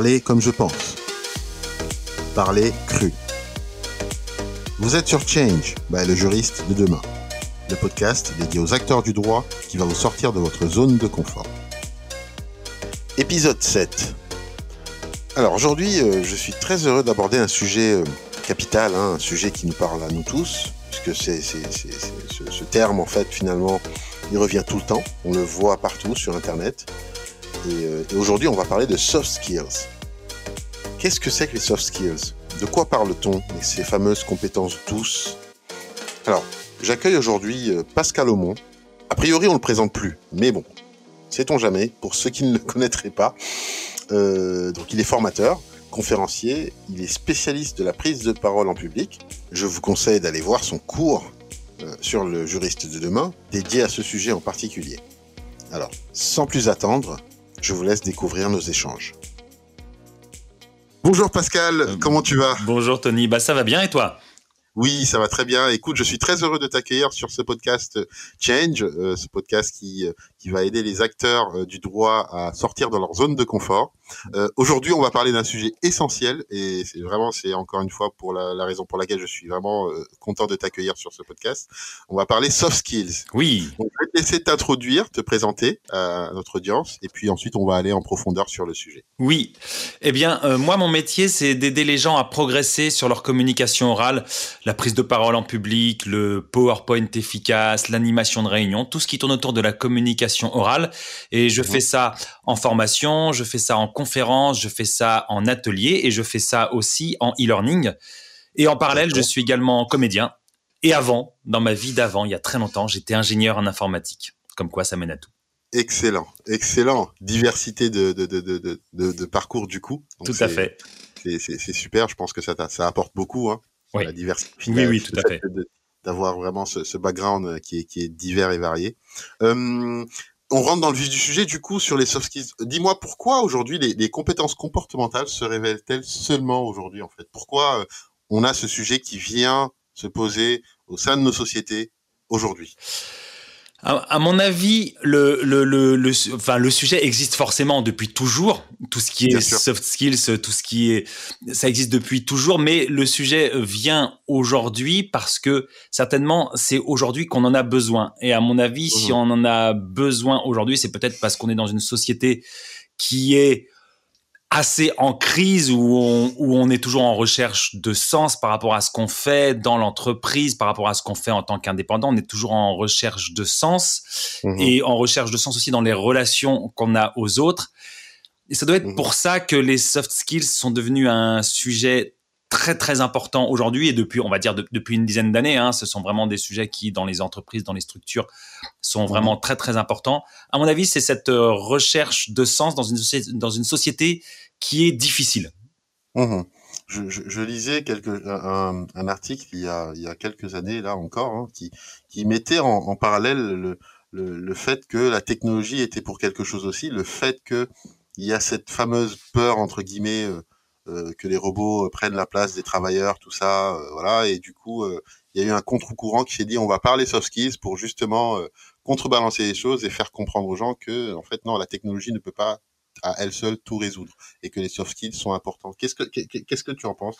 Parler comme je pense. Parler cru. Vous êtes sur Change, le juriste de demain. Le podcast dédié aux acteurs du droit qui va vous sortir de votre zone de confort. Épisode 7. Alors aujourd'hui, euh, je suis très heureux d'aborder un sujet euh, capital, hein, un sujet qui nous parle à nous tous, puisque c'est, ce, ce terme, en fait, finalement, il revient tout le temps. On le voit partout sur Internet. Euh, et, aujourd'hui, on va parler de soft skills. Qu'est-ce que c'est que les soft skills? De quoi parle-t-on ces fameuses compétences douces? Alors, j'accueille aujourd'hui euh, Pascal Aumont. A priori, on ne le présente plus, mais bon, sait-on jamais, pour ceux qui ne le connaîtraient pas. Euh, donc, il est formateur, conférencier, il est spécialiste de la prise de parole en public. Je vous conseille d'aller voir son cours sur le juriste de demain, dédié à ce sujet en particulier. Alors, sans plus attendre, je vous laisse découvrir nos échanges. Bonjour Pascal, euh, comment tu vas? Bonjour Tony, bah ça va bien et toi? Oui, ça va très bien. Écoute, je suis très heureux de t'accueillir sur ce podcast Change, euh, ce podcast qui euh, qui va aider les acteurs du droit à sortir de leur zone de confort. Aujourd'hui, on va parler d'un sujet essentiel et c'est vraiment c'est encore une fois pour la, la, raison pour laquelle je suis vraiment content de t'accueillir sur ce podcast. On va parler soft skills. Oui. On va te laisser t'introduire, te présenter à notre audience et puis ensuite on va aller en profondeur sur le sujet. Oui. Eh bien, moi mon métier c'est d'aider les gens à progresser sur leur communication orale la prise de parole en public, le PowerPoint efficace, l'animation de réunion, tout ce qui tourne autour de la communication orale. Et je fais ça en formation, je fais ça en conférence, je fais ça en atelier et je fais ça aussi en e-learning. Et en parallèle, je suis également comédien. Et avant, dans ma vie d'avant, il y a très longtemps, j'étais ingénieur en informatique. Comme quoi, ça mène à tout. Excellent, excellent. Diversité de, de, de, de parcours du coup. tout à fait. C'est super, je pense que ça, ça apporte beaucoup. Hein oui. la diversité. Oui, oui, tout à fait. D'avoir vraiment ce, ce, background euh, qui est, qui est divers et varié. Euh, on rentre dans le vif du sujet, du coup, sur les soft skills. Dis-moi pourquoi aujourd'hui les, les, compétences comportementales se révèlent-elles seulement aujourd'hui, en fait? Pourquoi euh, on a ce sujet qui vient se poser au sein de nos sociétés aujourd'hui? À, mon avis, le, le, le, le, enfin, le sujet existe forcément depuis toujours. Tout ce qui est soft skills, tout ce qui est, ça existe depuis toujours. Mais le sujet vient aujourd'hui parce que certainement c'est aujourd'hui qu'on en a besoin. Et à mon avis, si mmh. on en a besoin aujourd'hui, c'est peut-être parce qu'on est dans une société qui est assez en crise où on, où on est toujours en recherche de sens par rapport à ce qu'on fait dans l'entreprise, par rapport à ce qu'on fait en tant qu'indépendant. On est toujours en recherche de sens mmh et en recherche de sens aussi dans les relations qu'on a aux autres. Et ça doit être mmh pour ça que les soft skills sont devenus un sujet très très important aujourd'hui et depuis on va dire depuis une dizaine d'années hein, ce sont vraiment des sujets qui dans les entreprises dans les structures sont vraiment très très importants. À mon avis c'est cette euh, recherche de sens dans une dans une société qui est difficile. Mmh je, je, je, lisais quelque, un, un, article il y, a, il y a quelques années là encore hein, qui, qui mettait en, en parallèle le, le, le, fait que la technologie était pour quelque chose aussi, le fait que il y a cette fameuse peur entre guillemets euh, que les robots euh, prennent la place des travailleurs, tout ça, euh, voilà. Et du coup, il y a eu un contre-courant qui s'est dit on va parler soft skills pour justement contrebalancer les choses et faire comprendre aux gens que en fait non, la technologie ne peut pas à elle seule tout résoudre et que les soft skills sont importants. Qu'est-ce que qu'est-ce que tu en penses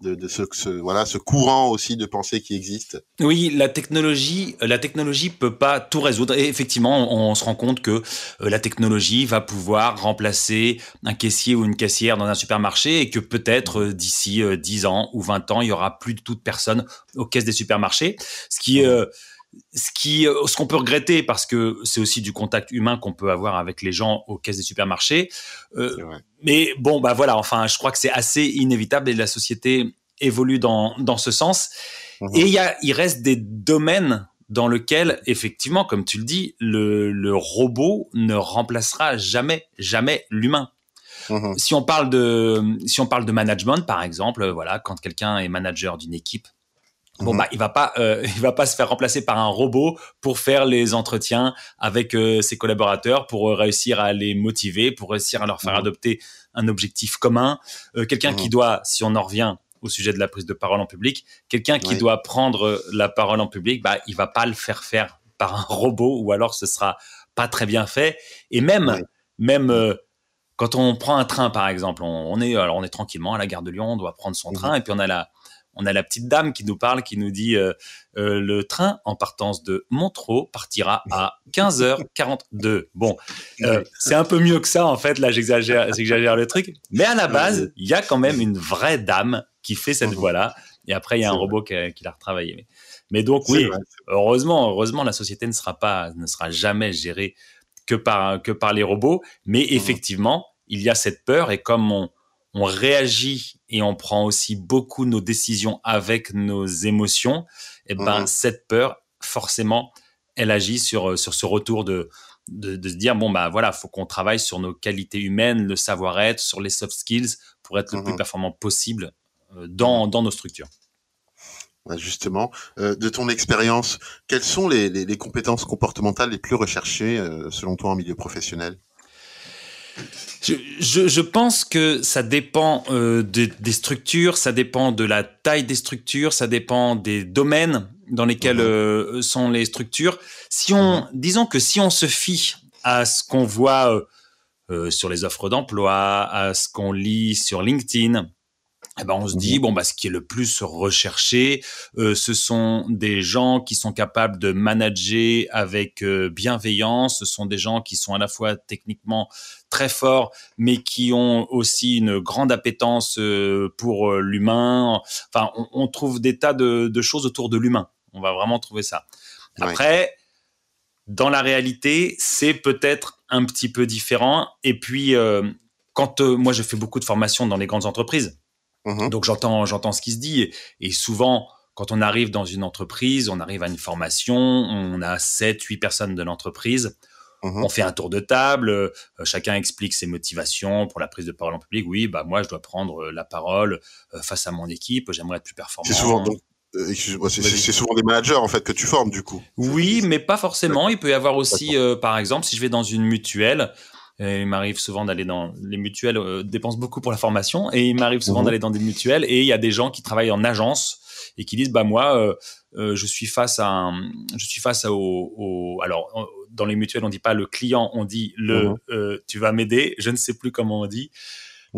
de, de ce, ce, voilà ce courant aussi de pensée qui existe. Oui, la technologie, la technologie peut pas tout résoudre. Et effectivement, on, se rend compte que euh, la technologie va pouvoir remplacer un caissier ou une caissière dans un supermarché et que peut-être euh, d'ici 10 euh, ans ou 20 ans, il y aura plus de toute personne aux caisses des supermarchés. Ce qui ce qui, euh, ce qu'on peut regretter parce que c'est aussi du contact humain qu'on peut avoir avec les gens aux caisses des supermarchés. Euh, mais bon, bah voilà. Enfin, je crois que c'est assez inévitable et la société évolue dans dans ce sens. Mhm. Et il y a, il reste des domaines dans lesquels, effectivement, comme tu le dis, le, le robot ne remplacera jamais, jamais l'humain. Mhm. Si on parle de, si on parle de management, par exemple, voilà, quand quelqu'un est manager d'une équipe, Bon mhm. bah il va pas euh, il va pas se faire remplacer par un robot pour faire les entretiens avec euh, ses collaborateurs pour euh, réussir à les motiver pour réussir à leur faire mhm. adopter un objectif commun quelqu'un qui mhm. doit si on en revient au sujet de la prise de parole en public quelqu'un qui doit prendre la parole en public bah il va pas le faire faire par un robot ou alors ce sera pas très bien fait et même même quand on prend un train, par exemple, on, est alors on est tranquillement à la gare de Lyon, on doit prendre son train, et puis on a la on a la petite dame qui nous parle, qui nous dit euh, euh, le train en partance de Montreux partira à 15h42. Bon, euh, c'est un peu mieux que ça en fait. Là, j'exagère, j'exagère le truc, mais à la base, il y a quand même une vraie dame qui fait cette mhm. voie-là. Et après, il y a un robot qui, l'a retravaillé. Mais, donc oui, heureusement, heureusement, la société ne sera pas, ne sera jamais gérée que par que par les robots. Mais mhm. effectivement, il y a cette peur et comme on on réagit et on prend aussi beaucoup nos décisions avec nos émotions, et eh ben mhm. cette peur, forcément, elle agit sur euh, sur ce retour de de, se dire bon bah voilà, faut qu'on travaille sur nos qualités humaines, le savoir-être, sur les soft skills pour être le plus mhm. performant possible euh, dans dans nos structures. Justement, euh, de ton expérience, quelles sont les, les, compétences comportementales les plus recherchées selon toi en milieu professionnel? Je, je, pense que ça dépend euh, des structures, ça dépend de la taille des structures, ça dépend des domaines dans lesquels mhm. euh, sont les structures. Si on, mhm. disons que si on se fie à ce qu'on voit euh sur les offres d'emploi, à ce qu'on lit sur LinkedIn, eh ben on se dit mhm. bon bah ce qui est le plus recherché, euh, ce sont des gens qui sont capables de manager avec euh, bienveillance. Ce sont des gens qui sont à la fois techniquement très forts, mais qui ont aussi une grande appétence euh, pour l'humain. Enfin, on, trouve des tas de, de choses autour de l'humain. On va vraiment trouver ça. Après, dans la réalité, c'est peut-être un petit peu différent. Et puis, quand moi je fais beaucoup de formations dans les grandes entreprises Mmh Donc j'entends j'entends ce qui se dit et, souvent quand on arrive dans une entreprise, on arrive à une formation, on a 7 8 personnes de l'entreprise. Mmh on fait un tour de table, euh, chacun explique ses motivations pour la prise de parole en public. Oui, bah moi je dois prendre euh, la parole euh, face à mon équipe, j'aimerais être plus performant. C'est souvent c'est souvent des managers en fait que tu formes du coup. Oui, mais pas forcément. Il peut y avoir aussi, par exemple, si je vais dans une mutuelle, il m'arrive souvent d'aller dans les mutuelles euh, dépensent beaucoup pour la formation et il m'arrive souvent mhm. d'aller dans des mutuelles et il y a des gens qui travaillent en agence et qui disent bah moi euh, euh, je suis face à un, je suis face au, au, alors dans les mutuelles on dit pas le client on dit le mhm. euh, tu vas m'aider je ne sais plus comment on dit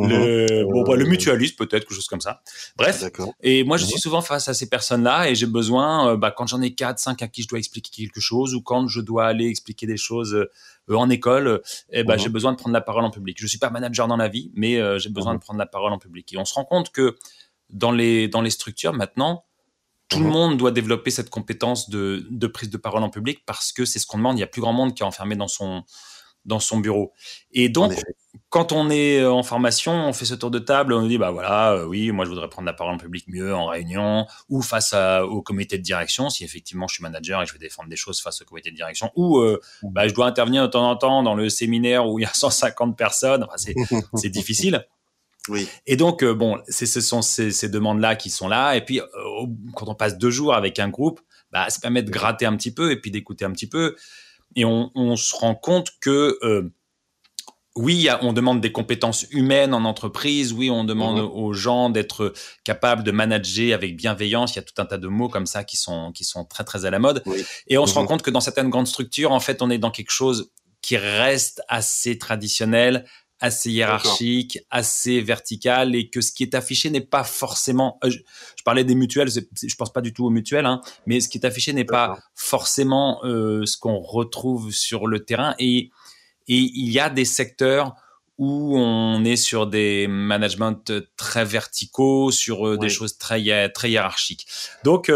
le, mhm. bon, bah, le mutualiste peut-être, quelque chose comme ça. Bref. Et moi, je suis souvent face à ces personnes-là et j'ai besoin, bah, quand j'en ai quatre, cinq à qui je dois expliquer quelque chose ou quand je dois aller expliquer des choses euh, en école, eh ben, mhm. j'ai besoin de prendre la parole en public. Je suis pas manager dans la vie, mais euh, j'ai besoin mhm. de prendre la parole en public. Et on se rend compte que dans les, dans les structures, maintenant, tout le mhm. monde doit développer cette compétence de, de prise de parole en public parce que c'est ce qu'on demande. Il y a plus grand monde qui est enfermé dans son, dans son bureau. Et donc, quand on est euh, en formation, on fait ce tour de table, on nous dit bah voilà, euh, oui, moi je voudrais prendre la parole en public mieux en réunion ou face au comité de direction, si effectivement je suis manager et je vais défendre des choses face au comité de direction, ou euh, bah, je dois intervenir de temps en temps dans le séminaire où il y a 150 personnes. Enfin, c'est difficile. Oui. Et donc, bon, ce sont ces, ces demandes-là qui sont là. Et puis, quand on passe deux jours avec un groupe, bah, ça permet de gratter un petit peu et puis d'écouter un petit peu et on, se rend compte que euh, oui, on demande des compétences humaines en entreprise. Oui, on demande mhm. aux gens d'être capables de manager avec bienveillance. Il y a tout un tas de mots comme ça qui sont qui sont très très à la mode. Et on se rend mhm. compte que dans certaines grandes structures, en fait, on est dans quelque chose qui reste assez traditionnel, assez hiérarchique, assez vertical, et que ce qui est affiché n'est pas forcément. Euh, je, parlais des mutuelles, je pense pas du tout aux mutuelles, hein, mais ce qui est affiché n'est pas forcément euh, ce qu'on retrouve sur le terrain. Et, et il y a des secteurs où on est sur des managements très verticaux, sur euh, des choses très très hiérarchiques. Donc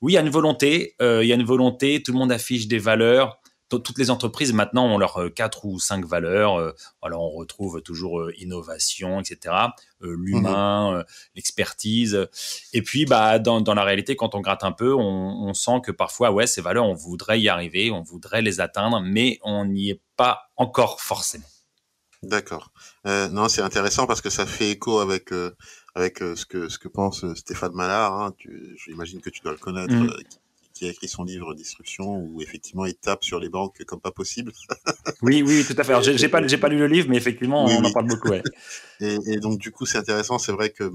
oui, il y a une volonté, il y a une volonté. Tout le monde affiche des valeurs toutes les entreprises maintenant ont leurs euh, quatre ou cinq valeurs. Euh, alors on retrouve toujours euh, innovation, etc. L'humain, mhm. l'expertise. Et puis bah dans, dans, la réalité, quand on gratte un peu, on, on, sent que parfois ouais ces valeurs, on voudrait y arriver, on voudrait les atteindre, mais on n'y est pas encore forcément. D'accord. Euh, non, c'est intéressant parce que ça fait écho avec avec ce que ce que pense Stéphane Mallard. Hein. J'imagine que tu dois le connaître, mmh qui a écrit son livre Destruction, où effectivement il tape sur les banques comme pas possible. oui, oui, tout à fait. Alors, j'ai pas, j'ai pas lu le livre, mais effectivement, on en parle beaucoup. Ouais. Et, et, donc du coup, c'est intéressant. C'est vrai que,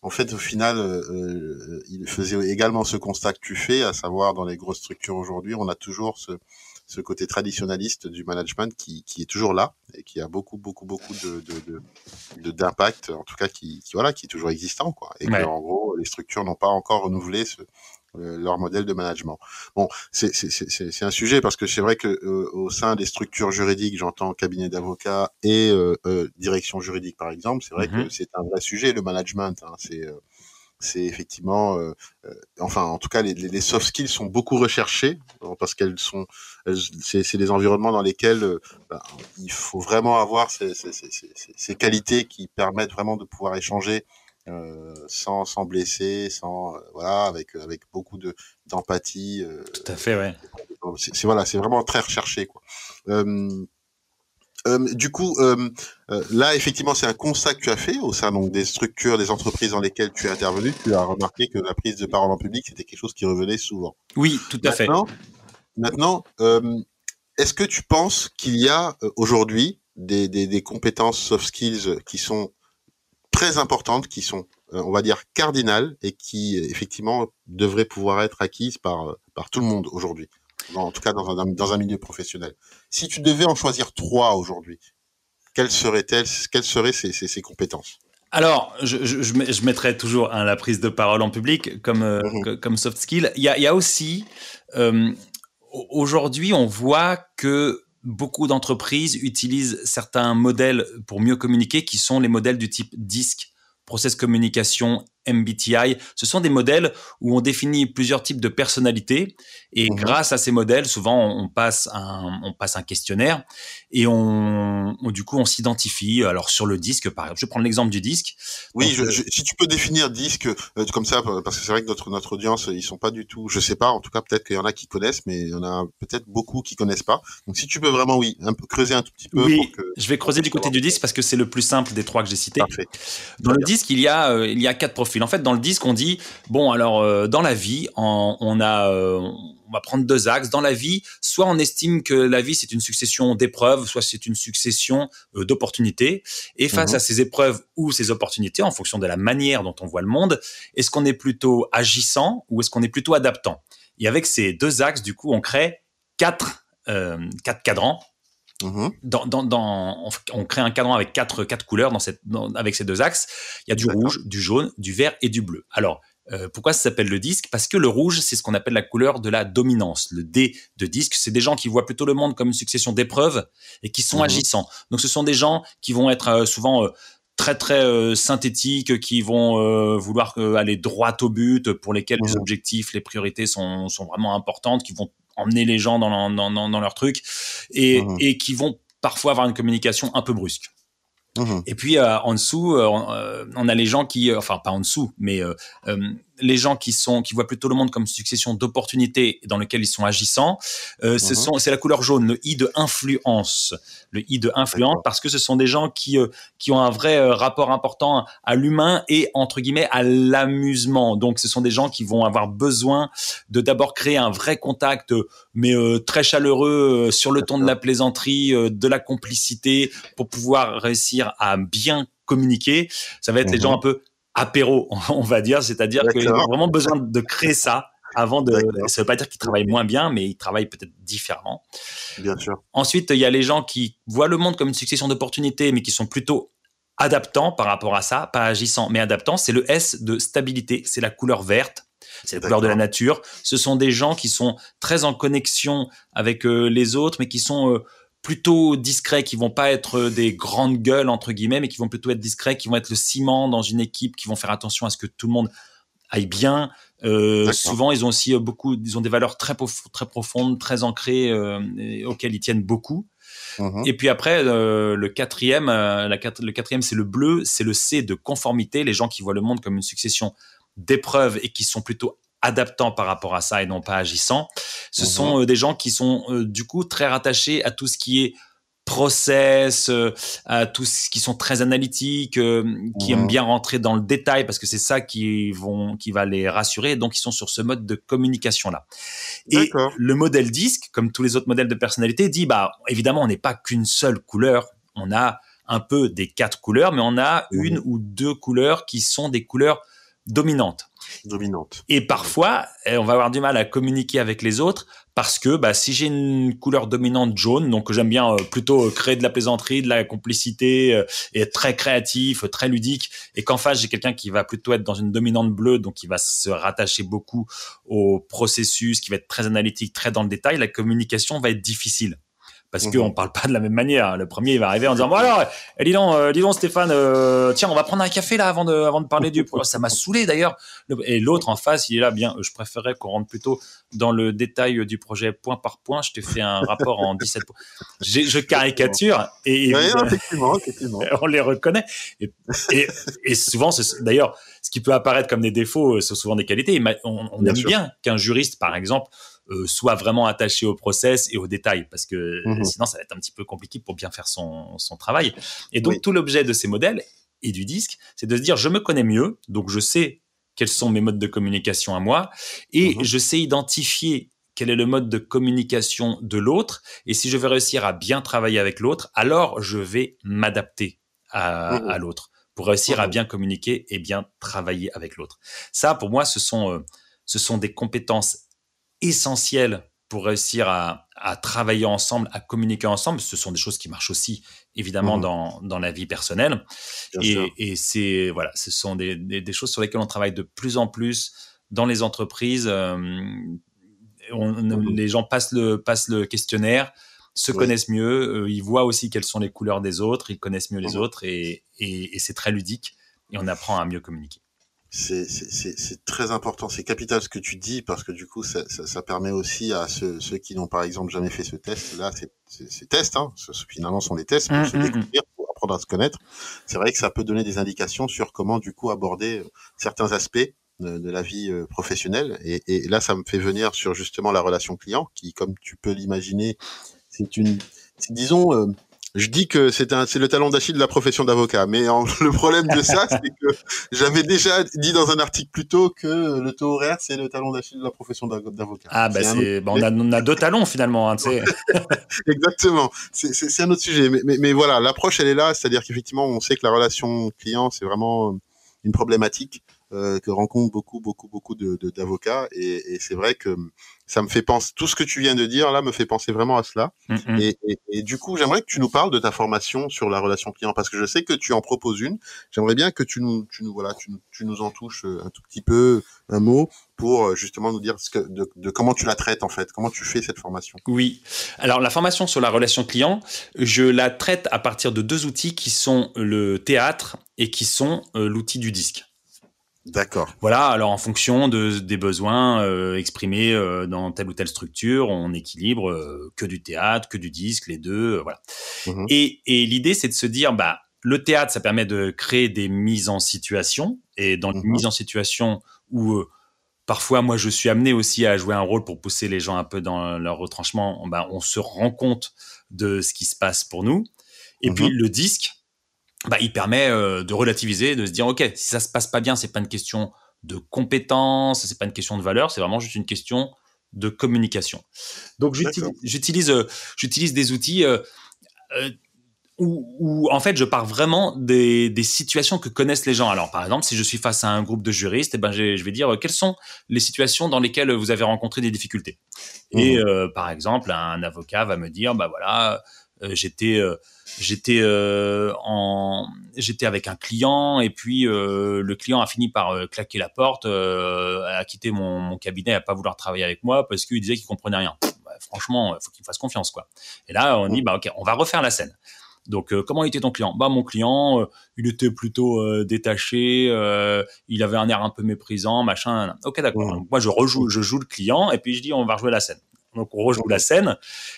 en fait, au final, euh, euh, il faisait également ce constat que tu fais, à savoir dans les grosses structures aujourd'hui, on a toujours ce, ce côté traditionnaliste du management qui, qui est toujours là et qui a beaucoup beaucoup beaucoup de de d'impact en tout cas qui, qui, voilà qui est toujours existant quoi et que en gros les structures n'ont pas encore renouvelé ce, euh, leur modèle de management. Bon, c'est un sujet parce que c'est vrai que euh, au sein des structures juridiques, j'entends cabinet d'avocats et euh, direction juridique par exemple, c'est vrai que mm-hmm. c'est un vrai sujet le management. Hein, c'est c'est effectivement, euh, enfin en tout cas les, les, soft skills sont beaucoup recherchées parce qu'elles sont, c'est des environnements dans lesquels bah, il faut vraiment avoir ces, ces, ces, ces, qualités qui permettent vraiment de pouvoir échanger euh, sans, sans blesser, sans euh, voilà, avec avec beaucoup de d'empathie. Euh, Tout à fait, ouais. C'est voilà, c'est vraiment très recherché quoi. Du coup, là, effectivement, c'est un constat que tu as fait au sein donc des structures, des entreprises dans lesquelles tu es intervenu. Tu as remarqué que la prise de parole en public, c'était quelque chose qui revenait souvent. Oui, tout à fait. Maintenant, est-ce que tu penses qu'il y a aujourd'hui des, des, des, compétences soft skills qui sont très importantes qui sont, euh, on va dire, cardinales et qui, effectivement, devraient pouvoir être acquises par, euh, par tout le monde aujourd'hui? En tout cas, dans un, dans un milieu professionnel. Si tu devais en choisir trois aujourd'hui, quelles seraient-elles, quelles seraient ces, ces, ces compétences? Alors, je, je, je, mettrais toujours hein, la prise de parole en public comme, euh, mmh comme soft skill. Il y a, il y a aussi, euh, aujourd'hui, on voit que beaucoup d'entreprises utilisent certains modèles pour mieux communiquer qui sont les modèles du type disque, process communication MBTI. Ce sont des modèles où on définit plusieurs types de personnalités et mmh grâce à ces modèles, souvent on passe un, on passe un questionnaire et on, du coup on s'identifie. Alors sur le disque, par exemple, je prends l'exemple du disque. Oui, euh, si tu peux définir disque euh, comme ça, parce que c'est vrai que notre notre audience ils sont pas du tout, je sais pas, en tout cas peut-être qu'il y en a qui connaissent, mais il y en a peut-être beaucoup qui connaissent pas. Donc si tu peux vraiment, oui, un peu creuser un tout petit peu. Oui, je vais creuser du côté du disque parce que c'est le plus simple des trois que j'ai cités. Parfait. Dans le disque, il y a euh, il y a quatre profils en fait, dans le disque, on dit bon, alors euh, dans la vie, on, a, euh, on va prendre deux axes. Dans la vie, soit on estime que la vie c'est une succession d'épreuves, soit c'est une succession euh, d'opportunités. Et face mhm. à ces épreuves ou ces opportunités, en fonction de la manière dont on voit le monde, est-ce qu'on est plutôt agissant ou est-ce qu'on est plutôt adaptant? Et avec ces deux axes, du coup, on crée quatre quatre cadrans Mhm. Dans, dans, dans, on, crée un cadran avec quatre, quatre couleurs dans cette, avec ces deux axes. Il y a du rouge, du jaune, du vert et du bleu. Alors, euh, pourquoi ça s'appelle le disque? Parce que le rouge, c'est ce qu'on appelle la couleur de la dominance. Le D de disque, c'est des gens qui voient plutôt le monde comme une succession d'épreuves et qui sont mhm. agissants. Donc, ce sont des gens qui vont être euh, souvent euh, très très synthétiques, qui vont vouloir aller droit au but, pour lesquels les mhm. objectifs, les priorités sont, sont vraiment importantes, qui vont emmener les gens dans, dans, dans, leur truc et, mmh. et qui vont parfois avoir une communication un peu brusque. Mmh. Et puis euh, en dessous, euh, euh, on a les gens qui, enfin pas en dessous, mais les gens qui sont qui voient plutôt le monde comme une succession d'opportunités dans lesquelles ils sont agissants, euh, ce mhm. sont c'est la couleur jaune, le i de influence, le i de influence parce que ce sont des gens qui euh, qui ont un vrai euh, rapport important à l'humain et entre guillemets à l'amusement. Donc ce sont des gens qui vont avoir besoin de d'abord créer un vrai contact mais très chaleureux sur le ton de la plaisanterie, de la complicité pour pouvoir réussir à bien communiquer. Ça va être les gens mhm. un peu apéro, on va dire, c'est-à-dire qu'ils ont vraiment besoin de créer ça avant de. Ça veut pas dire qu'ils travaillent moins bien, mais ils travaillent peut-être différemment. Bien sûr. Ensuite, il y a les gens qui voient le monde comme une succession d'opportunités, mais qui sont plutôt adaptants par rapport à ça, pas agissants, mais adaptants. C'est le S de stabilité, c'est la couleur verte. C'est la couleur de la nature. Ce sont des gens qui sont très en connexion avec euh, les autres, mais qui sont euh, plutôt discrets, qui vont pas être des grandes gueules entre guillemets, mais qui vont plutôt être discrets, qui vont être le ciment dans une équipe, qui vont faire attention à ce que tout le monde aille bien. Euh, souvent, ils ont aussi euh, beaucoup, ils ont des valeurs très très profondes, très ancrées, euh, auxquelles ils tiennent beaucoup. Et puis après, euh, le quatrième, la, le quatrième, c'est le bleu, c'est le C de conformité. Les gens qui voient le monde comme une succession d'épreuves et qui sont plutôt adaptant par rapport à ça et non pas agissant. Ce mhm. sont euh, des gens qui sont euh, du coup très rattachés à tout ce qui est process, euh, à tout ce qui sont très analytiques, qui aiment mhm. bien rentrer dans le détail parce que c'est ça qui vont, qui va les rassurer. Donc ils sont sur ce mode de communication là. Et le modèle disque, comme tous les autres modèles de personnalité, dit bah évidemment on n'est pas qu'une seule couleur, on a un peu des quatre couleurs, mais on a mhm. une ou deux couleurs qui sont des couleurs dominante. Dominante. Et parfois, eh, on va avoir du mal à communiquer avec les autres parce que bah, si j'ai une couleur dominante jaune, donc j'aime bien euh, plutôt euh, créer de la plaisanterie, de la complicité euh, et être très créatif, très ludique, et qu'en face j'ai quelqu'un qui va plutôt être dans une dominante bleue, donc qui va se rattacher beaucoup au processus, qui va être très analytique, très dans le détail, la communication va être difficile parce qu'on ne parle pas de la même manière. Le premier, il va arriver en disant, bon alors, eh, dis donc, euh, dis donc Stéphane, euh, tiens, on va prendre un café là avant de, avant de parler du... Ça m'a saoulé d'ailleurs. Et l'autre en face, il est là, bien, je préférerais qu'on rentre plutôt dans le détail du projet point par point. Je t'ai fait un rapport en 17 points. Je caricature et, effectivement, effectivement. on les reconnaît. Et, et, et souvent, d'ailleurs, ce qui peut apparaître comme des défauts, euh, c'est souvent des qualités. On, on aime bien qu'un juriste, par exemple, euh, soit vraiment attaché au process et aux détails, parce que mhm. sinon ça va être un petit peu compliqué pour bien faire son, son travail. Et donc tout l'objet de ces modèles et du disque, c'est de se dire je me connais mieux, donc je sais quels sont mes modes de communication à moi, et mhm. je sais identifier quel est le mode de communication de l'autre, et si je veux réussir à bien travailler avec l'autre, alors je vais m'adapter à, mhm. à l'autre pour réussir à bien communiquer et bien travailler avec l'autre. Ça, pour moi, ce sont, euh, ce sont des compétences essentiel pour réussir à, travailler ensemble, à communiquer ensemble. Ce sont des choses qui marchent aussi, évidemment, mmh. dans, dans, la vie personnelle. et, c'est voilà, ce sont des, des, choses sur lesquelles on travaille de plus en plus dans les entreprises. Euh, mmh. Les gens passent le, passent le questionnaire, se connaissent mieux, euh, ils voient aussi quelles sont les couleurs des autres, ils connaissent mieux les mmh. autres, et, et c'est très ludique, et on apprend à mieux communiquer c'est très important, c'est capital ce que tu dis parce que du coup ça, ça, ça permet aussi à ceux, ceux qui n'ont par exemple jamais fait ce test là, ces tests, hein, ce, finalement sont des tests pour mmh, se mmh, mmh. découvrir, pour apprendre à se connaître. C'est vrai que ça peut donner des indications sur comment du coup aborder euh, certains aspects de, de la vie euh, professionnelle et, et, là ça me fait venir sur justement la relation client qui, comme tu peux l'imaginer, c'est une, disons euh, je dis que c'est un, c'est le talon d'Achille de la profession d'avocat, mais le problème de ça, c'est que j'avais déjà dit dans un article plus tôt que le taux horaire, c'est le talon d'Achille de la profession d'avocat. Ah bah, c'est, bah, on, a, on, a, deux talons finalement, hein, Exactement, c'est, c'est, un autre sujet, mais, mais, mais voilà, l'approche elle est là, c'est-à-dire qu'effectivement, on sait que la relation client, c'est vraiment une problématique. Euh, que rencontrent beaucoup, beaucoup, beaucoup de, d'avocats. Et, et c'est vrai que ça me fait penser, tout ce que tu viens de dire là me fait penser vraiment à cela. Mm, mm. Et, et, et, du coup, j'aimerais que tu nous parles de ta formation sur la relation client parce que je sais que tu en proposes une. J'aimerais bien que tu nous, tu nous, voilà, tu, tu nous en touches euh, un tout petit peu, un mot pour euh, justement nous dire ce que, de, de, comment tu la traites en fait, comment tu fais cette formation? Oui. Alors la formation sur la relation client, je la traite à partir de deux outils qui sont le théâtre et qui sont l'outil du disque. D'accord. Voilà, alors en fonction de, des besoins euh, exprimés euh, dans telle ou telle structure, on équilibre euh, que du théâtre, que du disque, les deux, voilà. Mmh et, et l'idée, c'est de se dire, bah, le théâtre, ça permet de créer des mises en situation, et dans une mmh mise en situation où parfois, moi, je suis amené aussi à jouer un rôle pour pousser les gens un peu dans leur retranchement, bah, on se rend compte de ce qui se passe pour nous. Et mmh puis le disque, bah, il permet euh, de relativiser, de se dire ok, si ça se passe pas bien, c'est pas une question de compétence, c'est pas une question de valeur, c'est vraiment juste une question de communication. Donc j'utilise euh, j'utilise des outils euh, où, où, en fait je pars vraiment des, des, situations que connaissent les gens. Alors par exemple, si je suis face à un groupe de juristes, eh ben je vais dire quelles sont les situations dans lesquelles vous avez rencontré des difficultés? Et mmh. par exemple, un avocat va me dire bah voilà j'étais euh, j'étais euh, en j'étais avec un client et puis le client a fini par claquer la porte, a quitté mon, mon, cabinet, a pas vouloir travailler avec moi parce qu'il disait qu'il comprenait rien. Bah, franchement, il faut qu'il me fasse confiance quoi. Et là, on dit bah ok, on va refaire la scène. Donc, comment était ton client? Bah, mon client, il était plutôt détaché, il avait un air un peu méprisant, machin. Ok, d'accord. Moi, je rejoue, je joue le client, et puis je dis, on va rejouer la scène. Donc on rejoue la scène.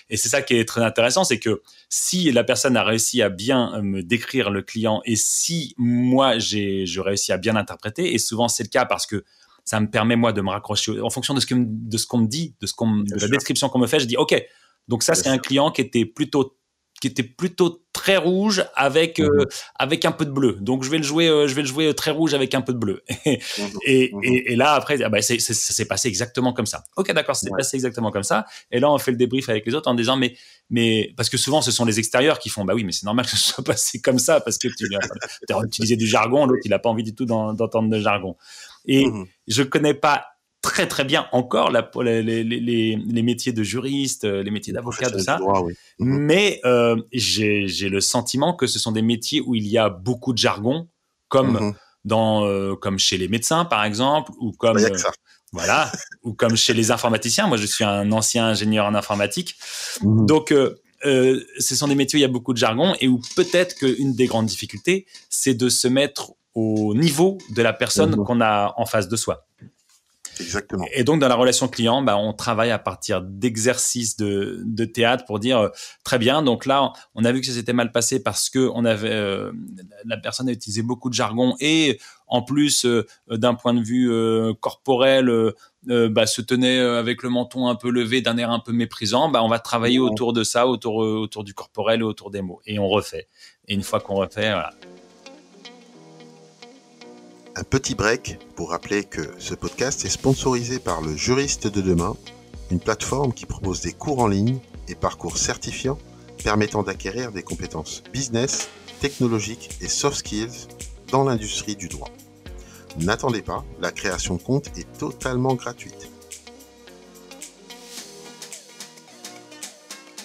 Et c'est ça qui est très intéressant, c'est que si la personne a réussi à bien me décrire le client et si moi j'ai je réussi à bien interpréter, et souvent c'est le cas parce que ça me permet moi de me raccrocher en fonction de ce que de ce qu'on me dit, de ce qu'on de la description qu'on me fait, je dis ok. Donc ça c'est un client qui était plutôt qui était plutôt très rouge avec euh, mhm. avec un peu de bleu. Donc je vais le jouer, euh, je vais le jouer très rouge avec un peu de bleu. Mhm. et, mhm. et, et, là après, ah bah, ça s'est passé exactement comme ça. Ok, d'accord, c'est passé exactement comme ça. Et là on fait le débrief avec les autres en disant mais mais parce que souvent ce sont les extérieurs qui font bah oui mais c'est normal que ce soit passé comme ça parce que tu as utilisé du jargon, l'autre il a pas envie du tout d'entendre de jargon. Et je connais pas très très bien encore la, les, les, les, les métiers de juriste, euh, les métiers d'avocat, tout ça. Mhm. Mais euh, j'ai le sentiment que ce sont des métiers où il y a beaucoup de jargon, comme mhm. dans euh, comme chez les médecins par exemple, ou comme bah, voilà, ou comme chez les informaticiens. Moi, je suis un ancien ingénieur en informatique, mhm. donc. ce sont des métiers où il y a beaucoup de jargon et où peut-être qu'une des grandes difficultés, c'est de se mettre au niveau de la personne qu'on a en face de soi. Exactement. Et donc dans la relation client, bah, on travaille à partir d'exercices de, de théâtre pour dire euh, très bien. Donc là, on a vu que ça s'était mal passé parce que on avait euh, la personne a utilisé beaucoup de jargon et en plus euh, d'un point de vue corporel. bah, se tenait avec le menton un peu levé, d'un air un peu méprisant, bah, on va travailler autour de ça, autour, autour du corporel et autour des mots. Et on refait. Et une fois qu'on refait, voilà, un petit break pour rappeler que ce podcast est sponsorisé par le Juriste de demain, une plateforme qui propose des cours en ligne et parcours certifiants permettant d'acquérir des compétences business, technologiques et soft skills dans l'industrie du droit. N'attendez pas, la création de compte est totalement gratuite.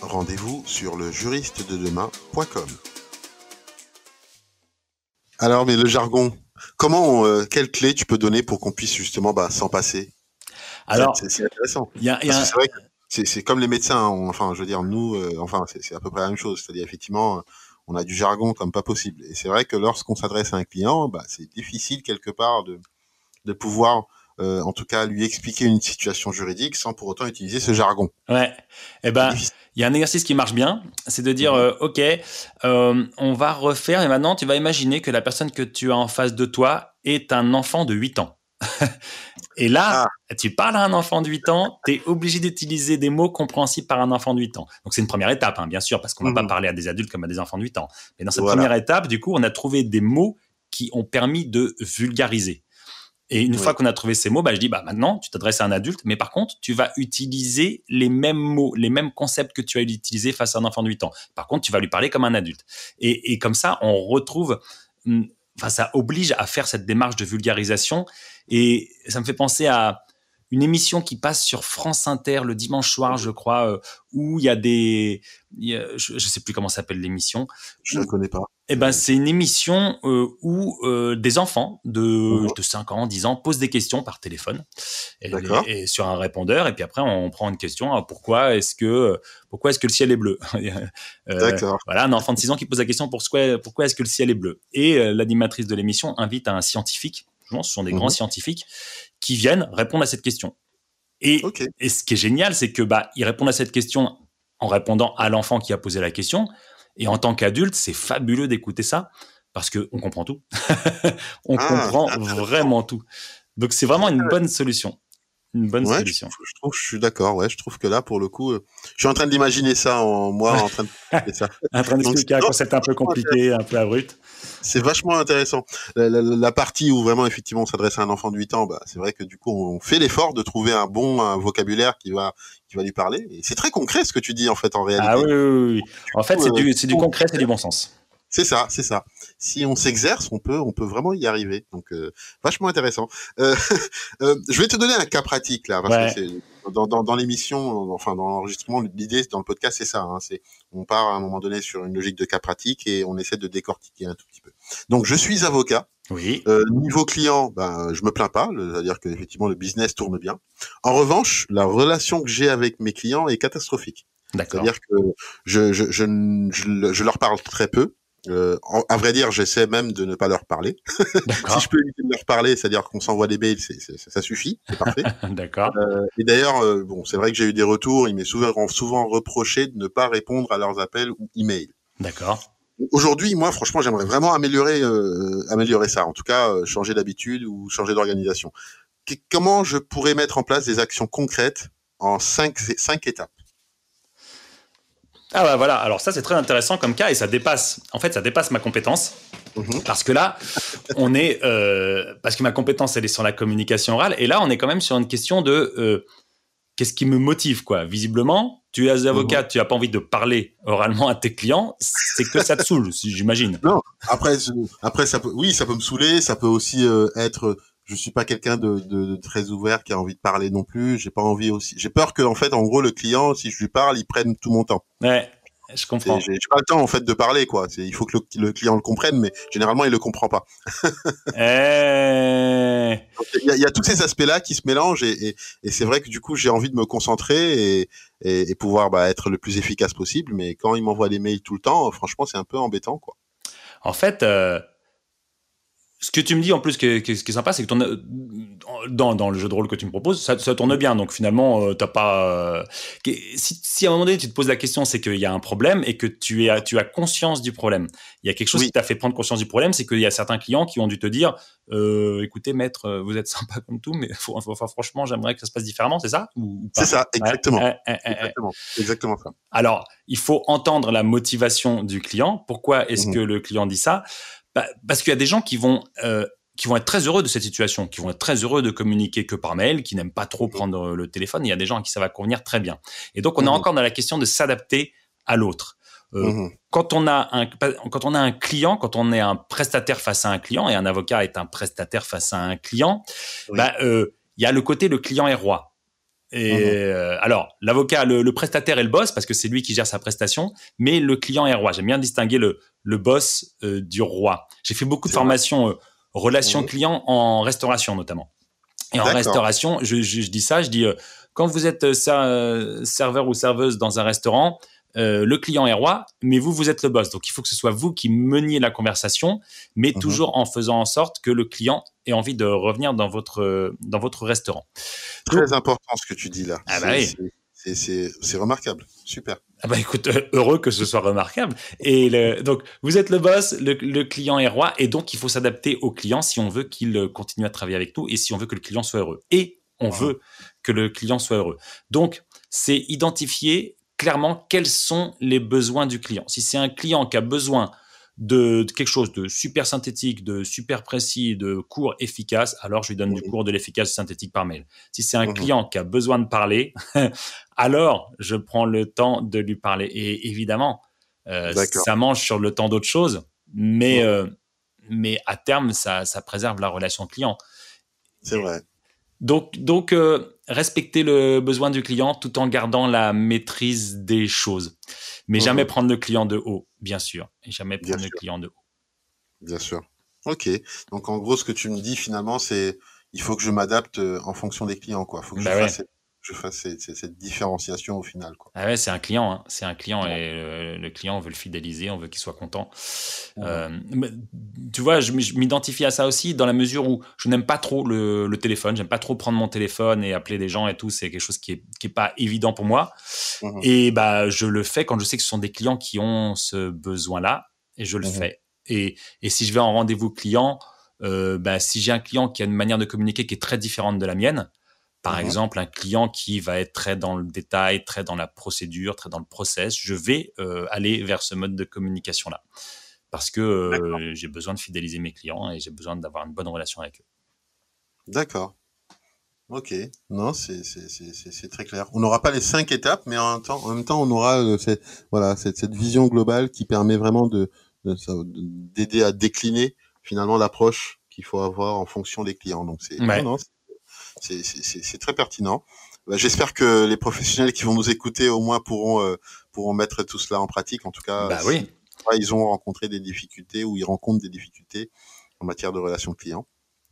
Rendez-vous sur le juriste de demain.com. Alors, mais le jargon, Comment, euh, quelle clé tu peux donner pour qu'on puisse justement bah, s'en passer? Alors, c'est intéressant. C'est vrai que c'est comme les médecins. enfin, je veux dire, nous, euh, enfin, c'est à peu près la même chose. C'est-à-dire, effectivement, on a du jargon comme pas possible. Et c'est vrai que lorsqu'on s'adresse à un client, bah, c'est difficile quelque part de, de pouvoir euh, en tout cas lui expliquer une situation juridique sans pour autant utiliser ce jargon. Ouais. Eh ben, il y a un exercice qui marche bien, c'est de dire, mhm. euh, ok, euh, on va refaire et maintenant tu vas imaginer que la personne que tu as en face de toi est un enfant de 8 ans. et là, ah. tu parles à un enfant de 8 ans, tu es obligé d'utiliser des mots compréhensibles par un enfant de 8 ans. Donc c'est une première étape, hein, bien sûr, parce qu'on ne va pas mhm. parler à des adultes comme à des enfants de 8 ans. Mais dans cette première étape, du coup, on a trouvé des mots qui ont permis de vulgariser. Et une fois qu'on a trouvé ces mots, bah, je dis, bah, maintenant, tu t'adresses à un adulte, mais par contre, tu vas utiliser les mêmes mots, les mêmes concepts que tu as utilisés face à un enfant de 8 ans. Par contre, tu vas lui parler comme un adulte. Et, et comme ça, on retrouve, hmm, enfin, ça oblige à faire cette démarche de vulgarisation. Et ça me fait penser à, une émission qui passe sur France Inter le dimanche soir, je crois, euh, où il y a des, je, ne sais plus comment s'appelle l'émission. Je ne connais pas. Eh ben, c'est une émission euh, où euh, des enfants de, mhm. de 5 ans, 10 ans posent des questions par téléphone et, et, sur un répondeur. Et puis après, on prend une question. Hein, pourquoi est-ce que pourquoi est-ce que le ciel est bleu? D'accord. Voilà, un enfant de 6 ans qui pose la question pourquoi pourquoi est-ce que le ciel est bleu? Et l'animatrice de l'émission invite un scientifique. ce sont des grands mhm. scientifiques qui viennent répondre à cette question. Et, et ce qui est génial, c'est que bah, ils répondent à cette question en répondant à l'enfant qui a posé la question. Et en tant qu'adulte, c'est fabuleux d'écouter ça parce que on comprend tout. on ah, comprend vraiment tout. Donc c'est vraiment une bonne solution une bonne solution. Je, trouve, je suis d'accord. Ouais, je trouve que là, pour le coup, euh, je suis en train d'imaginer ça en moi, en train de ça. en train d'expliquer un concept un peu compliqué, un peu abrupt. C'est vachement intéressant. La, partie où vraiment, effectivement, on s'adresse à un enfant de 8 ans, bah, c'est vrai que du coup, on fait l'effort de trouver un bon vocabulaire qui va, qui va lui parler. Et c'est très concret ce que tu dis, en fait, en réalité. Ah oui, oui, oui. En fait, c'est du, du concret, c'est du bon sens. C'est ça, c'est ça. Si on s'exerce, on peut, on peut vraiment y arriver. Donc, euh, vachement intéressant. Euh, euh, je vais te donner un cas pratique là, parce que dans, dans, dans l'émission, enfin dans l'enregistrement, l'idée dans le podcast, c'est ça. Hein, c'est on part à un moment donné sur une logique de cas pratique et on essaie de décortiquer un tout petit peu. Donc, je suis avocat. Oui. Euh, niveau client, ben, je me plains pas, c'est-à-dire que effectivement le business tourne bien. En revanche, la relation que j'ai avec mes clients est catastrophique. D'accord. C'est-à-dire que je, je, je, je leur parle très peu. Euh, à vrai dire, j'essaie même de ne pas leur parler. si je peux éviter de leur parler, c'est-à-dire qu'on s'envoie des mails, ça suffit, c'est parfait. D'accord. Euh, et d'ailleurs, euh, bon, c'est vrai que j'ai eu des retours. Ils m'ont souvent, souvent reproché de ne pas répondre à leurs appels ou emails. D'accord. Aujourd'hui, moi, franchement, j'aimerais vraiment améliorer, améliorer ça. En tout cas, changer d'habitude ou changer d'organisation. comment je pourrais mettre en place des actions concrètes en cinq, cinq étapes? Ah bah voilà, alors ça c'est très intéressant comme cas et ça dépasse, en fait ça dépasse ma compétence. Mhm. Parce que là, on est, euh, parce que ma compétence elle est sur la communication orale et là on est quand même sur une question de euh, qu'est-ce qui me motive quoi. Visiblement, tu es avocat, mhm. tu as pas envie de parler oralement à tes clients, c'est que ça te saoule, j'imagine. Non, après, après ça peut, oui, ça peut me saouler, ça peut aussi euh, être je suis pas quelqu'un de, de, très ouvert qui a envie de parler non plus. J'ai pas envie aussi. J'ai peur que en fait, en gros, le client, si je lui parle, il prenne tout mon temps. Ouais, je comprends. J'ai pas le temps en fait de parler quoi. Il faut que le, client le comprenne, mais généralement il le comprend pas. Eh. il, y a, tous ces aspects-là qui se mélangent et, et, c'est vrai que du coup j'ai envie de me concentrer et, et, pouvoir bah, être le plus efficace possible. Mais quand il m'envoie des mails tout le temps, franchement c'est un peu embêtant quoi. En fait. Euh ce que tu me dis en plus, ce qui est, sympa, c'est que ton, dans, dans, le jeu de rôle que tu me proposes, ça, ça tourne bien. Donc finalement, euh, t'as pas. Euh, si, si, à un moment donné tu te poses la question, c'est qu'il y a un problème et que tu, es, tu as conscience du problème. Il y a quelque chose qui t'a fait prendre conscience du problème, c'est qu'il y a certains clients qui ont dû te dire, euh, écoutez maître, euh, vous êtes sympa comme tout, mais franchement, j'aimerais que ça se passe différemment, c'est ça? C'est ça, exactement. exactement. exactement ça. Alors, il faut entendre la motivation du client. Pourquoi est-ce mmh que le client dit ça? Bah, parce qu'il y a des gens qui vont euh, qui vont être très heureux de cette situation, qui vont être très heureux de communiquer que par mail, qui n'aiment pas trop prendre le téléphone. Il y a des gens à qui ça va convenir très bien. Et donc, on est mmh encore dans la question de s'adapter à l'autre. Euh, mmh quand on a un quand on a un client, quand on est un prestataire face à un client et un avocat est un prestataire face à un client, bah, euh, il y a le côté le client est roi. Et mhm. euh, alors, l'avocat, le, prestataire est le boss parce que c'est lui qui gère sa prestation, mais le client est roi. J'aime bien distinguer le, le boss euh, du roi. J'ai fait beaucoup de formations euh, relations clients en restauration notamment. Et en restauration, je, je, dis ça, je dis quand vous êtes serveur ou serveuse dans un restaurant, euh, le client est roi, mais vous, vous êtes le boss. Donc, il faut que ce soit vous qui meniez la conversation, mais mhm. toujours en faisant en sorte que le client ait envie de revenir dans votre, dans votre restaurant. Très important ce que tu dis là. Ah bah c'est remarquable. Super. Ah bah écoute, euh, heureux que ce soit remarquable. Et donc, vous êtes le boss, le, client est roi, et donc il faut s'adapter au client si on veut qu'il continue à travailler avec nous et si on veut que le client soit heureux. Et on veut que le client soit heureux. Donc, c'est identifier clairement quels sont les besoins du client. Si c'est un client qui a besoin de, quelque chose de super synthétique, de super précis, de court, efficace, alors je lui donne du cours de l'efficace synthétique par mail. Si c'est un mmh client qui a besoin de parler, alors je prends le temps de lui parler. Et évidemment, euh, ça mange sur le temps d'autres choses, mais, euh, mais à terme, ça, ça préserve la relation client. C'est vrai. Donc, donc euh, respecter le besoin du client tout en gardant la maîtrise des choses. Mais jamais mhm. prendre le client de haut, bien sûr. Et jamais prendre le client de haut. Bien sûr. Ok. Donc, en gros, ce que tu me dis finalement, c'est il faut que je m'adapte euh, en fonction des clients. Quoi. faut que je bah fasse je fasse cette, différenciation au final. Quoi. Ah ouais, c'est un client, hein. c'est un client et le, client, on veut le fidéliser, on veut qu'il soit content. Euh, tu vois, je, m'identifie à ça aussi dans la mesure où je n'aime pas trop le, le téléphone, j'aime pas trop prendre mon téléphone et appeler des gens et tout, c'est quelque chose qui est, qui est pas évident pour moi. Mmh et bah, je le fais quand je sais que ce sont des clients qui ont ce besoin-là et je le mmh fais. Et, et si je vais en rendez-vous client, euh, bah, si j'ai un client qui a une manière de communiquer qui est très différente de la mienne, par mmh exemple, un client qui va être très dans le détail, très dans la procédure, très dans le process, je vais euh, aller vers ce mode de communication-là. Parce que euh, j'ai besoin de fidéliser mes clients et j'ai besoin d'avoir une bonne relation avec eux. D'accord. Ok. Non, c'est très clair. On n'aura pas les cinq étapes, mais en même temps, en même temps on aura euh, cette, voilà, cette, cette, vision globale qui permet vraiment de d'aider à décliner finalement l'approche qu'il faut avoir en fonction des clients. Donc c'est c'est très pertinent. Bah, j'espère que les professionnels qui vont nous écouter au moins pourront euh, pourront mettre tout cela en pratique. En tout cas, bah oui. ils ont rencontré des difficultés ou ils rencontrent des difficultés en matière de relations clients.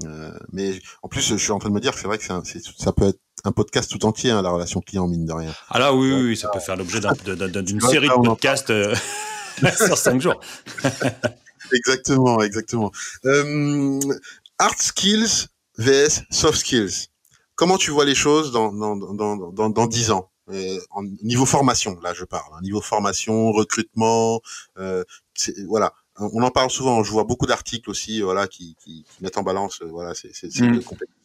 Euh, mais en plus, je suis en train de me dire que c'est vrai que ça peut être un podcast tout entier, hein, la relation client, mine de rien. Ah là, oui, oui, ça peut faire l'objet d'une série de podcasts euh, sur cinq jours. exactement, exactement. Hard skills vs soft skills comment tu vois les choses dans dans dans dans, dans 10 ans? Euh, en niveau formation là je parle hein, niveau formation recrutement euh, voilà. On en parle souvent je vois beaucoup d'articles aussi voilà qui, qui, qui, mettent en balance euh, voilà ces, ces, mmh. compétences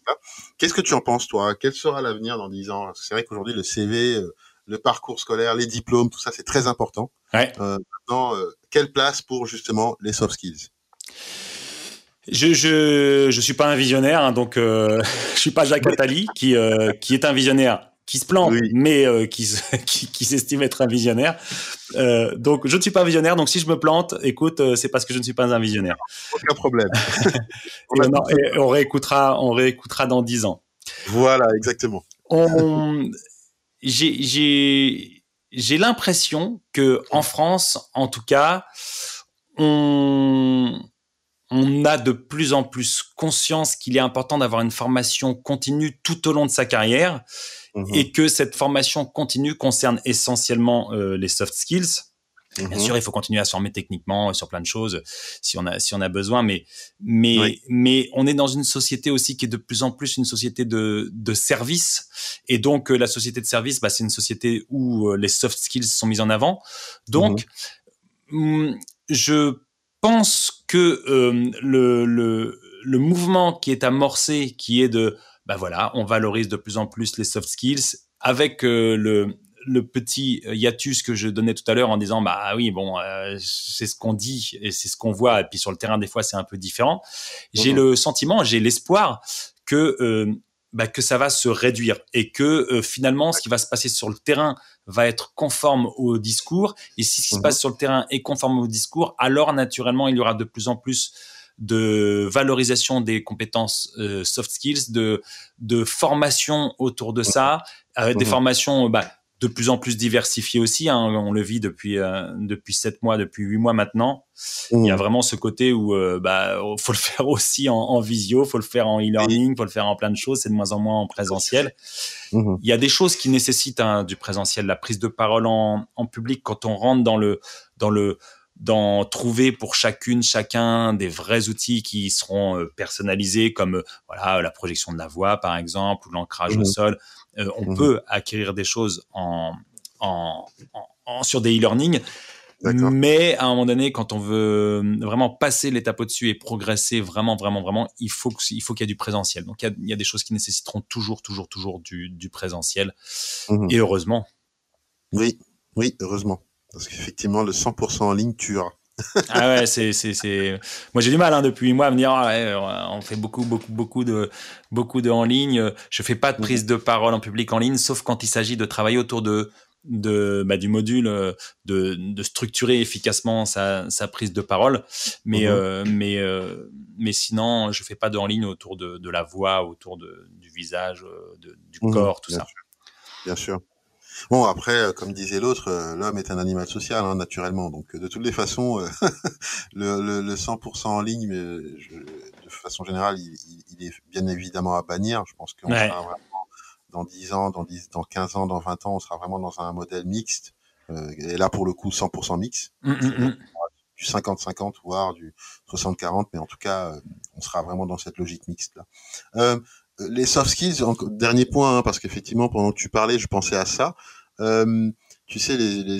qu'est-ce que tu en penses toi? Quel sera l'avenir dans 10 ans? C'est vrai qu'aujourd'hui le CV euh, le parcours scolaire, les diplômes, tout ça, c'est très important. Ouais. Euh, maintenant, euh, quelle place pour justement les soft skills? Je, je je suis pas un visionnaire, hein, donc euh, je suis pas Jacques Attali qui euh, qui est un visionnaire qui se plante, Oui. mais euh, qui, qui qui s'estime être un visionnaire. Euh, donc je ne suis pas un visionnaire, donc si je me plante, écoute, euh, c'est parce que je ne suis pas un visionnaire. Aucun problème. Et on, en- et on réécoutera, on réécoutera dans dix ans. voilà, exactement. On, j'ai j'ai j'ai l'impression que en France, en tout cas, on on a de plus en plus conscience qu'il est important d'avoir une formation continue tout au long de sa carrière Mhm. et que cette formation continue concerne essentiellement euh, les soft skills. Bien Mhm. sûr, il faut continuer à se former techniquement sur plein de choses si on a si on a besoin, mais mais Oui. mais on est dans une société aussi qui est de plus en plus une société de de service et donc euh, la société de service, bah, c'est une société où euh, les soft skills sont mis en avant. Donc hum, je pense que euh, le, le le mouvement qui est amorcé, qui est de bah voilà, on valorise de plus en plus les soft skills avec euh, le le petit hiatus que je donnais tout à l'heure en disant bah oui bon euh, c'est ce qu'on dit et c'est ce qu'on voit et puis sur le terrain des fois c'est un peu différent j'ai Mhm. le sentiment j'ai l'espoir que euh, bah, que ça va se réduire et que euh, finalement ce qui va se passer sur le terrain va être conforme au discours et si ce qui se Mhm. passe sur le terrain est conforme au discours alors naturellement il y aura de plus en plus de valorisation des compétences euh, soft skills, de, de formation autour de ça, euh, des Mhm. formations bah, de plus en plus diversifiées aussi. hein, on le vit depuis euh, depuis sept mois, depuis huit mois maintenant. Il y a vraiment ce côté où euh, bah faut le faire aussi en, en visio, faut le faire en e-learning, faut le faire en plein de choses. C'est de moins en moins en présentiel. Mhm. Il y a des choses qui nécessitent hein, du présentiel, la prise de parole en, en public quand on rentre dans le dans le dans trouver pour chacune chacun des vrais outils qui seront euh, personnalisés comme euh, voilà la projection de la voix par exemple ou l'ancrage au Mhm. sol. Euh, on Mhm. peut acquérir des choses en, en, en- en- sur des e-learning, mais à un moment donné, quand on veut vraiment passer l'étape au-dessus et progresser vraiment, vraiment, vraiment, il faut qu'il y ait du présentiel. Donc il y a, il y a des choses qui nécessiteront toujours, toujours, toujours du, du présentiel. Mhm. Et heureusement. Oui, oui, heureusement. Parce qu'effectivement, le 100% en ligne tuera. Ah ouais, c'est, c'est, c'est. Moi, j'ai du mal hein, depuis mois à me dire, ah ouais, on fait beaucoup, beaucoup, beaucoup de, beaucoup de en ligne. Je fais pas de prise de parole en public en ligne, sauf quand il s'agit de travailler autour de, de, bah, du module, euh, de, de structurer efficacement sa, sa prise de parole. Mais, Mhm. euh, mais, euh, mais sinon, je fais pas de en ligne autour de, de la voix, autour de, du visage, euh, de, du Mhm, corps, tout bien ça. sûr. Bien sûr. Bon, après, euh, comme disait l'autre, euh, l'homme est un animal social, hein, naturellement. Donc, euh, de toutes les façons, le, le, le 100% en ligne, mais, je- de façon générale, il, il- est bien évidemment à bannir. Je pense qu'on Ouais. sera vraiment, dans 10 ans, dans, 10, dans 15 ans, dans 20 ans, on sera vraiment dans un modèle mixte. Euh, et là, pour le coup, 100% mixte. Hum, hum, hum. du 50-50, voire du 60-40, mais en tout cas, on sera vraiment dans cette logique mixte là. Euh, les soft skills, dernier point, hein, parce qu'effectivement, pendant que tu parlais, je pensais à ça. Euh, tu sais,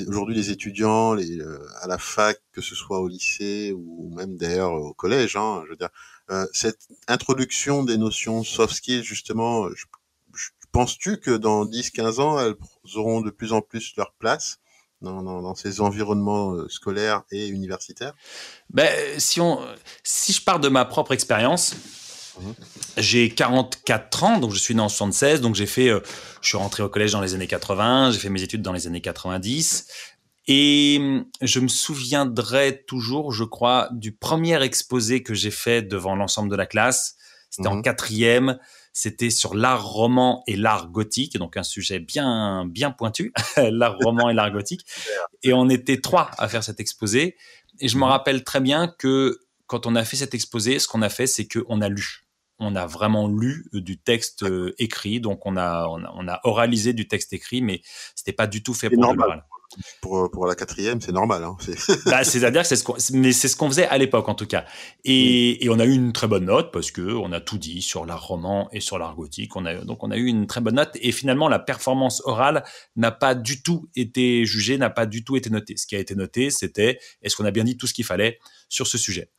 aujourd'hui, les étudiants, euh, à la fac, que ce soit au lycée ou même d'ailleurs au collège, hein, je veux dire, euh, cette introduction des notions soft skills, justement, penses-tu que dans 10-15 ans, elles auront de plus en plus leur place dans, dans, ces environnements euh, scolaires et universitaires? Ben, si, on, si je pars de ma propre expérience. J'ai 44 ans, donc je suis né en 76, donc j'ai fait, euh, je suis rentré au collège dans les années 80, j'ai fait mes études dans les années 90, et hum, je me souviendrai toujours, je crois, du premier exposé que j'ai fait devant l'ensemble de la classe. C'était en Mhm. quatrième. C'était sur l'art roman et l'art gothique, donc un sujet bien bien pointu, l'art roman et l'art gothique. Et on était trois à faire cet exposé. Et je me Mhm. rappelle très bien que quand on a fait cet exposé, ce qu'on a fait, c'est qu'on a lu. On a vraiment lu euh, du texte euh, écrit, donc on a, on a on a oralisé du texte écrit, mais c'était pas du tout fait pour normal. l'oral. Pour, pour la quatrième, c'est normal. Hein. Bah, c'est-à-dire que c'est ce qu'on, mais c'est ce qu'on faisait à l'époque en tout cas. Et, et on a eu une très bonne note parce que on a tout dit sur l'art roman et sur l'art gothique. On a donc on a eu une très bonne note et finalement la performance orale n'a pas du tout été jugée, n'a pas du tout été notée. Ce qui a été noté, c'était est-ce qu'on a bien dit tout ce qu'il fallait sur ce sujet?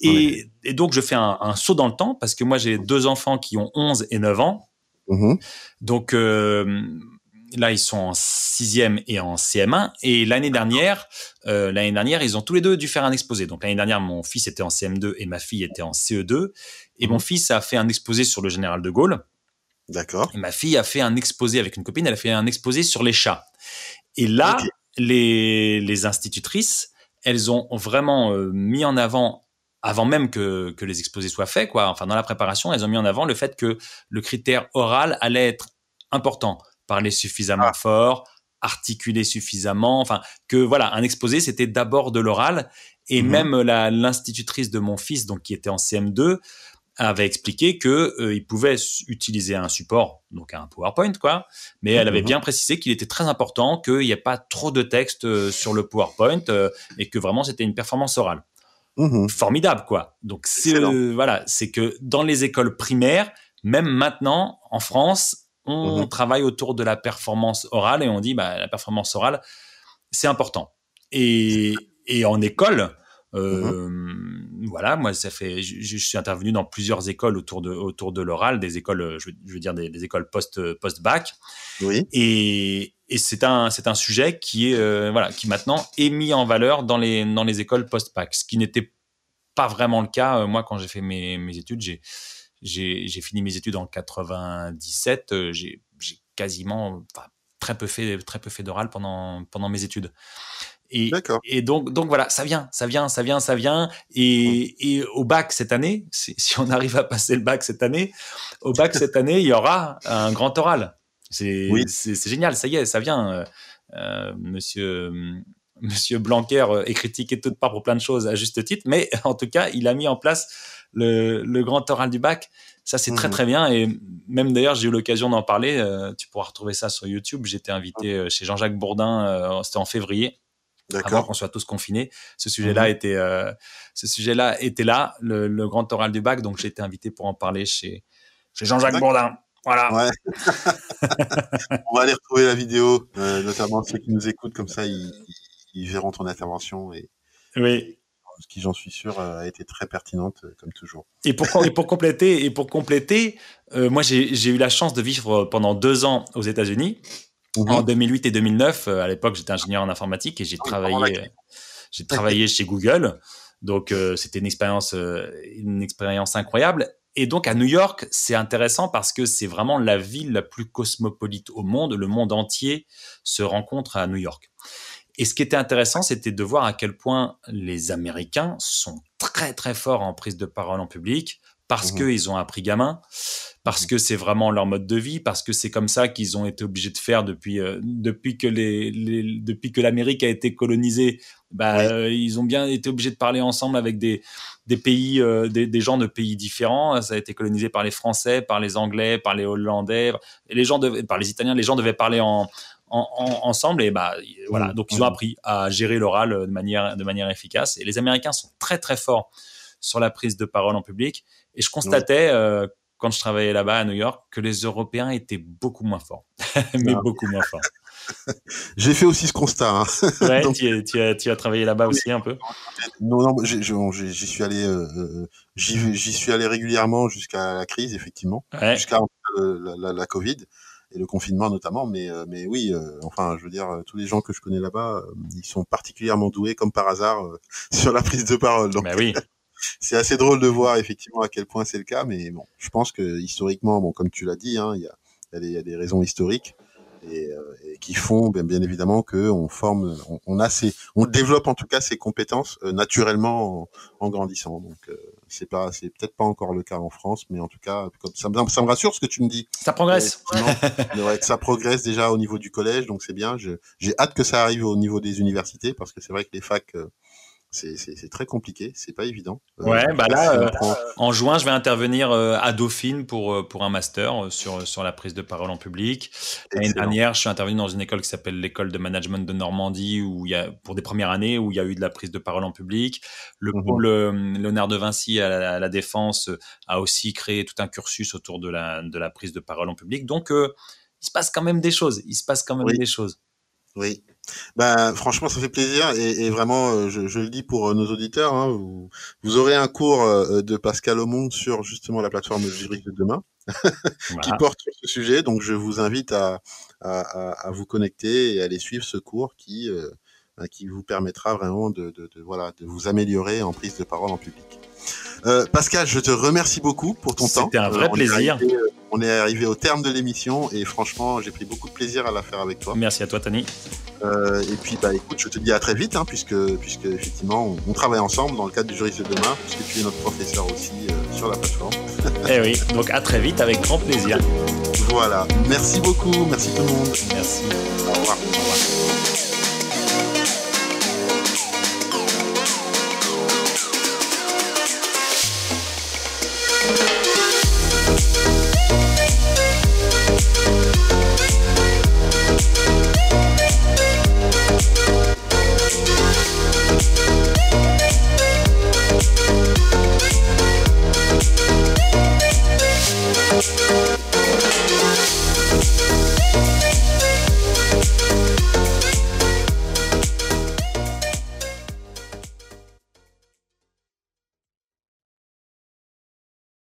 Et, et donc je fais un, un saut dans le temps parce que moi j'ai deux enfants qui ont 11 et 9 ans. Mhm. Donc, euh, là, ils sont en sixième et en CM1. Et l'année dernière, euh, l'année dernière, ils ont tous les deux dû faire un exposé. Donc l'année dernière, mon fils était en CM2 et ma fille était en CE2. Et mon mhm. fils a fait un exposé sur le général de Gaulle. D'accord. Et ma fille a fait un exposé avec une copine. Elle a fait un exposé sur les chats. Et là, les, les institutrices, elles ont vraiment euh, mis en avant avant même que, que les exposés soient faits, quoi. Enfin, dans la préparation, elles ont mis en avant le fait que le critère oral allait être important. Parler suffisamment ah. fort, articuler suffisamment. Enfin, que voilà, un exposé, c'était d'abord de l'oral. Et mhm. même l'institutrice de mon fils, donc qui était en CM2, avait expliqué que euh, il pouvait utiliser un support, donc un PowerPoint, quoi. Mais elle avait mhm. bien précisé qu'il était très important qu'il n'y ait pas trop de texte euh, sur le PowerPoint euh, et que vraiment c'était une performance orale. Mhm. Formidable, quoi. Donc c'est voilà, c'est que dans les écoles primaires, même maintenant en France, on mhm. travaille autour de la performance orale et on dit bah la performance orale c'est important. Et, et en école, euh, mmh Voilà, moi ça fait, je, je, suis intervenu dans plusieurs écoles autour de autour de l'oral, des écoles, je, je veux dire des, des, écoles post post bac. Oui. Et, et c'est un c'est un sujet qui est euh, voilà qui maintenant est mis en valeur dans les dans les écoles post bac, ce qui n'était pas vraiment le cas. Euh, moi, quand j'ai fait mes, mes études, j'ai j'ai fini mes études en 97. Euh, j'ai quasiment enfin, très peu fait très peu fait d'oral pendant pendant mes études. Et, et donc, donc voilà, ça vient, ça vient, ça vient, ça vient. Et, et au bac cette année, si, si, on arrive à passer le bac cette année, au bac cette année, il y aura un grand oral. C'est oui. génial, ça y est, ça vient. Euh, euh monsieur, monsieur Blanquer est critiqué de toutes parts pour plein de choses à juste titre, mais en tout cas, il a mis en place le, le grand oral du bac. Ça, c'est très, mmh. très bien. Et même d'ailleurs, j'ai eu l'occasion d'en parler. Euh, tu pourras retrouver ça sur YouTube. J'étais invité euh, chez Jean-Jacques Bourdin, euh, c'était en février avant qu'on soit tous confinés. Ce sujet-là mmh. était, ce sujet-là était là, le, le, grand oral du bac. Donc j'ai été invité pour en parler chez, chez Jean-Jacques Bourdin. Voilà. Ouais. On va aller retrouver la vidéo, notamment ceux qui nous écoutent comme ça, ils, ils verront ton intervention et. Oui. Ce qui, j'en suis sûr, euh, a été très pertinente, euh, comme toujours. Et pour, et pour compléter, et pour compléter, euh, moi j'ai eu la chance de vivre pendant deux ans aux États-Unis. Mhm. En 2008 et 2009, euh, à l'époque, j'étais ingénieur en informatique et j'ai travaillé, j'ai travaillé chez Google. Donc, euh, c'était une expérience, une expérience incroyable. Et donc, à New York, c'est intéressant parce que c'est vraiment la ville la plus cosmopolite au monde. Le monde entier se rencontre à New York. Et ce qui était intéressant, c'était de voir à quel point les Américains sont très très forts en prise de parole en public parce mmh. qu'ils ont appris gamin, parce que c'est vraiment leur mode de vie, parce que c'est comme ça qu'ils ont été obligés de faire depuis euh, depuis que les, les depuis que l'Amérique a été colonisée. Bah, oui. euh, ils ont bien été obligés de parler ensemble avec des des pays, euh, des, des, gens de pays différents. Ça a été colonisé par les Français, par les Anglais, par les Hollandais, et les gens par les Italiens. Les gens devaient parler en, en, en ensemble et bah voilà. Donc ils ont appris à gérer l'oral de manière de manière efficace. Et les Américains sont très très forts sur la prise de parole en public. Et je constatais euh, quand je travaillais là-bas à New York que les Européens étaient beaucoup moins forts, mais ah. beaucoup moins forts. J'ai fait aussi ce constat. Hein. Ouais, Donc, tu, tu, as, tu, as, travaillé là-bas aussi un peu? Non, non, j'y suis allé, euh, euh j'y suis allé régulièrement jusqu'à la crise, effectivement, ouais. jusqu'à la, la, la, Covid et le confinement notamment. Mais, euh, mais oui, euh, enfin, je veux dire, tous les gens que je connais là-bas, euh, ils sont particulièrement doués, comme par hasard, sur la prise de parole. Donc, bah oui. c'est assez drôle de voir effectivement à quel point c'est le cas, mais bon, je pense que historiquement, bon, comme tu l'as dit, hein, il y, a, y, a y, a, des raisons historiques et, euh, et qui font bien, bien évidemment que on forme, on, on, a ces, on développe en tout cas ces compétences euh, naturellement en, en, grandissant. Donc euh, c'est pas, c'est peut-être pas encore le cas en France, mais en tout cas, comme ça, ça me rassure ce que tu me dis. Ça progresse. Ouais, ça progresse déjà au niveau du collège, donc c'est bien. J'ai hâte que ça arrive au niveau des universités parce que c'est vrai que les facs euh, c'est très compliqué, c'est pas évident. Euh, ouais, bah là, euh, en juin, je vais intervenir euh, à Dauphine pour pour un master sur sur la prise de parole en public. L'année dernière, je suis intervenu dans une école qui s'appelle l'école de management de Normandie où il y a pour des premières années où il y a eu de la prise de parole en public. Le mmh pôle Léonard de Vinci à la, à la, défense a aussi créé tout un cursus autour de la de la prise de parole en public. Donc il se passe quand même des choses. Il se passe quand même oui. des choses. Oui, bah, franchement, ça fait plaisir et, et vraiment, euh, je, je, le dis pour euh, nos auditeurs, hein, vous, vous, aurez un cours euh, de Pascal Aumont sur justement la plateforme juridique de demain. qui porte sur ce sujet. Donc, je vous invite à, à, vous connecter et à aller suivre ce cours qui, euh, qui vous permettra vraiment de, de, voilà, de vous améliorer en prise de parole en public. Euh, Pascal, je te remercie beaucoup pour ton temps. C'était un vrai plaisir. on est arrivé au terme de l'émission et franchement, j'ai pris beaucoup de plaisir à la faire avec toi. Merci à toi, Tani. Euh, et puis, bah, écoute, je te dis à très vite, hein, puisque, puisque effectivement, on, travaille ensemble dans le cadre du juriste de demain, puisque tu es notre professeur aussi euh, sur la plateforme. eh oui, donc à très vite, avec grand plaisir. Voilà. Merci beaucoup. Merci tout le monde. Merci. Au revoir. Au revoir.